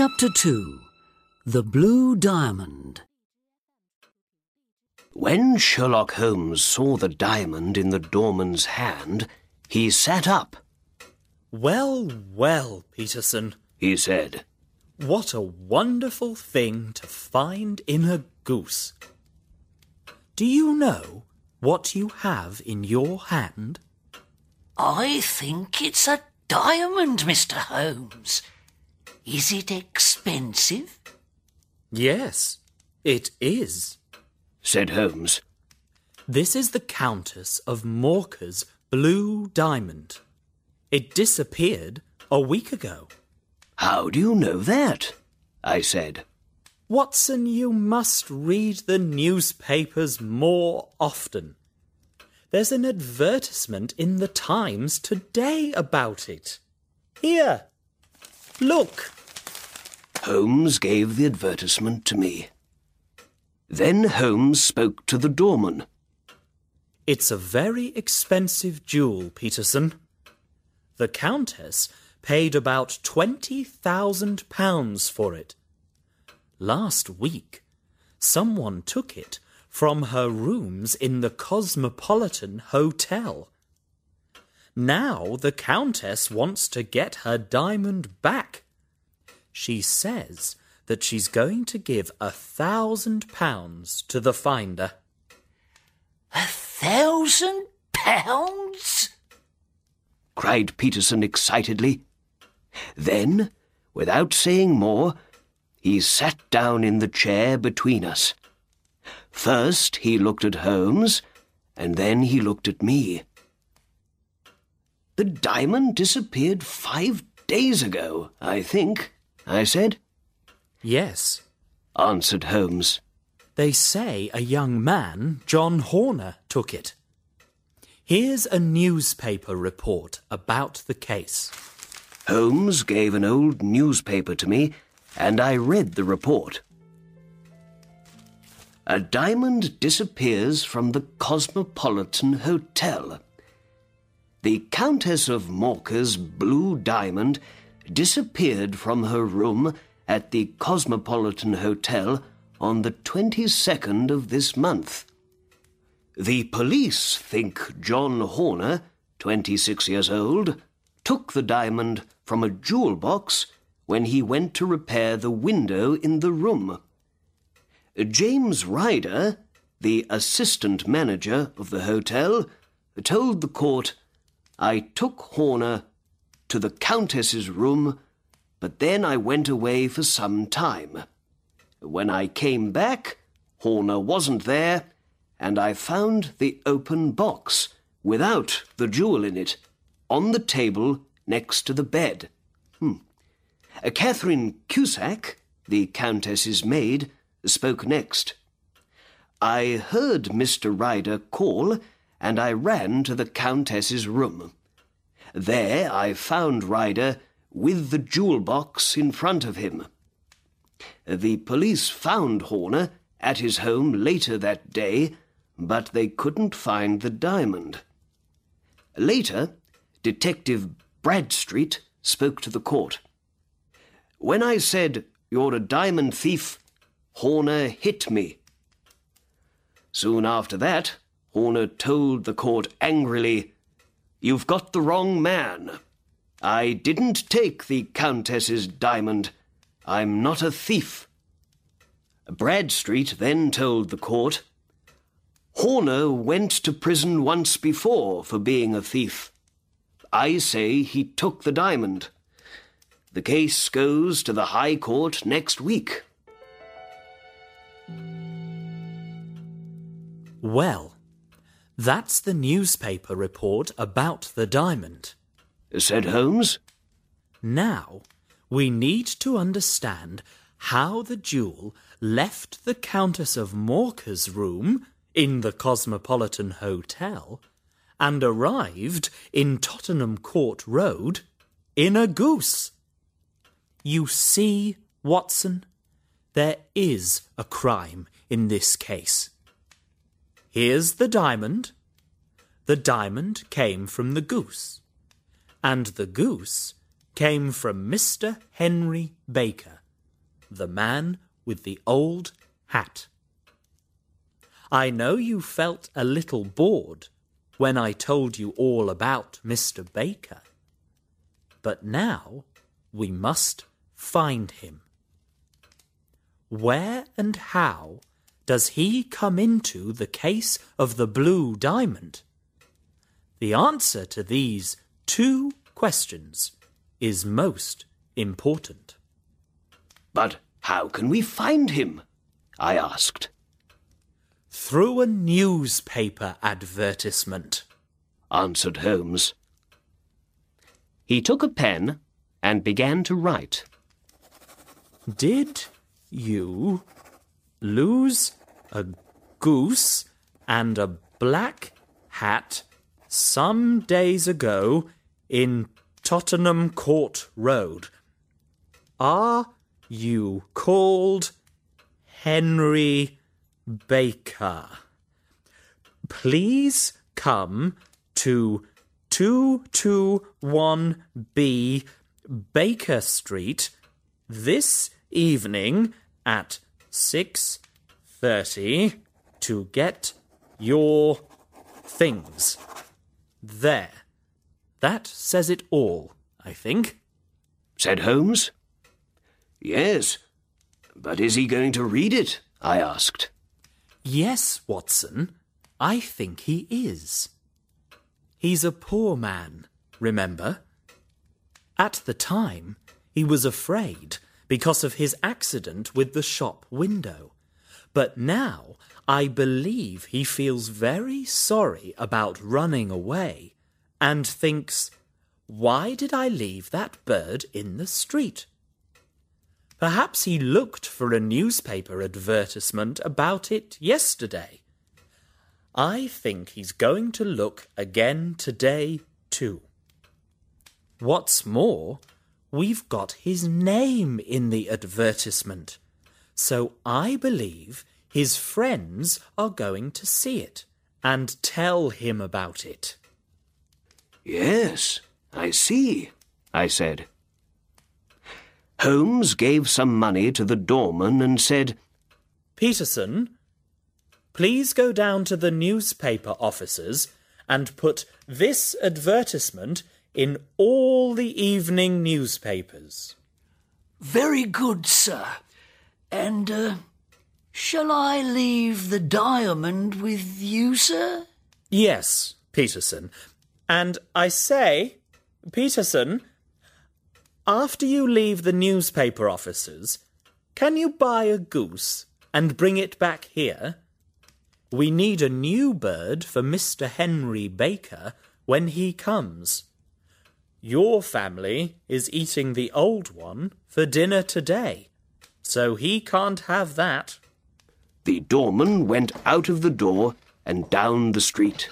Chapter 2 The Blue Diamond When Sherlock Holmes saw the diamond in the doorman's hand, he sat up. Well, well, Peterson, He said, what a wonderful thing to find in a goose. Do you know what you have in your hand? I think it's a diamond, Mr. Holmes. Is it expensive? Yes, it is. said Holmes. This is the Countess of Morcar's blue diamond. It disappeared a week ago. How do you know that? I said. Watson, you must read the newspapers more often. There's an advertisement in the Times today about it. Here, look. Holmes gave the advertisement to me. Then Holmes spoke to the doorman. It's a very expensive jewel, Peterson. The Countess paid about twenty thousand pounds for it. Last week, someone took it from her rooms in the Cosmopolitan Hotel. Now the Countess wants to get her diamond back. She says that she's going to give a thousand pounds to the finder. A thousand pounds? cried Peterson excitedly. Then, without saying more, he sat down in the chair between us. First he looked at Holmes, and then he looked at me. The diamond disappeared five days ago, I think, I said. Yes, Answered Holmes. They say a young man, John Horner, took it. Here's a newspaper report about the case. Holmes gave an old newspaper to me, and I read the report. A diamond disappears from the Cosmopolitan Hotel. The Countess of Morcar's blue diamond disappeared from her room at the Cosmopolitan Hotel on the 22nd of this month. The police think John Horner, 26 years old, took the diamond from a jewel box when he went to repair the window in the room. James Ryder, the assistant manager of the hotel, told the court, I took Horner to the Countess's room, but then I went away for some time. When I came back, Horner wasn't there, and I found the open box, without the jewel in it, on the table next to the bed. Hmm. Uh, Catherine Cusack, the Countess's maid, spoke next. I heard Mr. Ryder call, and I ran to the Countess's room. There I found Ryder with the jewel box in front of him. The police found Horner at his home later that day, but they couldn't find the diamond. Later, Detective Bradstreet spoke to the court. When I said, You're a diamond thief, Horner hit me. Soon after that, Horner told the court angrily, You've got the wrong man. I didn't take the Countess's diamond. I'm not a thief. Bradstreet then told the court, Horner went to prison once before for being a thief. I say he took the diamond. The case goes to the High Court next week. Well, that's the newspaper report about the diamond. said Holmes. Now, we need to understand how the jewel left the Countess of Morcar's room in the Cosmopolitan Hotel and arrived in Tottenham Court Road in a goose. You see, Watson, there is a crime in this case. Here's the diamond. The diamond came from the goose, and the goose came from Mr. Henry Baker, the man with the old hat. I know you felt a little bored when I told you all about Mr. Baker. But now we must find him. Where and how does he come into the case of the blue diamond? The answer to these two questions is most important. But how can we find him? I asked. Through a newspaper advertisement, answered Holmes. He took a pen and began to write. Did you lose a goose and a black hat some days ago in Tottenham Court Road? Are you called Henry Baker? Please come to 221B Baker Street this evening at 6:30 to get your things. There. That says it all, I think, said Holmes. Yes, but is he going to read it? I asked. Yes, Watson, I think he is. He's a poor man, remember? At the time, he was afraid because of his accident with the shop window. But now I believe he feels very sorry about running away and thinks, Why did I leave that bird in the street? Perhaps he looked for a newspaper advertisement about it yesterday. I think he's going to look again today, too. What's more, we've got his name in the advertisement, so I believe his friends are going to see it and tell him about it. Yes, I see, I said. Holmes gave some money to the doorman and said, Peterson, please go down to the newspaper offices and put this advertisement in all the evening newspapers. Very good, sir. And, uh, shall I leave the diamond with you, sir? Yes, Peterson. And I say, Peterson, after you leave the newspaper offices, can you buy a goose and bring it back here? We need a new bird for Mr. Henry Baker when he comes. Your family is eating the old one for dinner today, so he can't have that. The doorman went out of the door and down the street.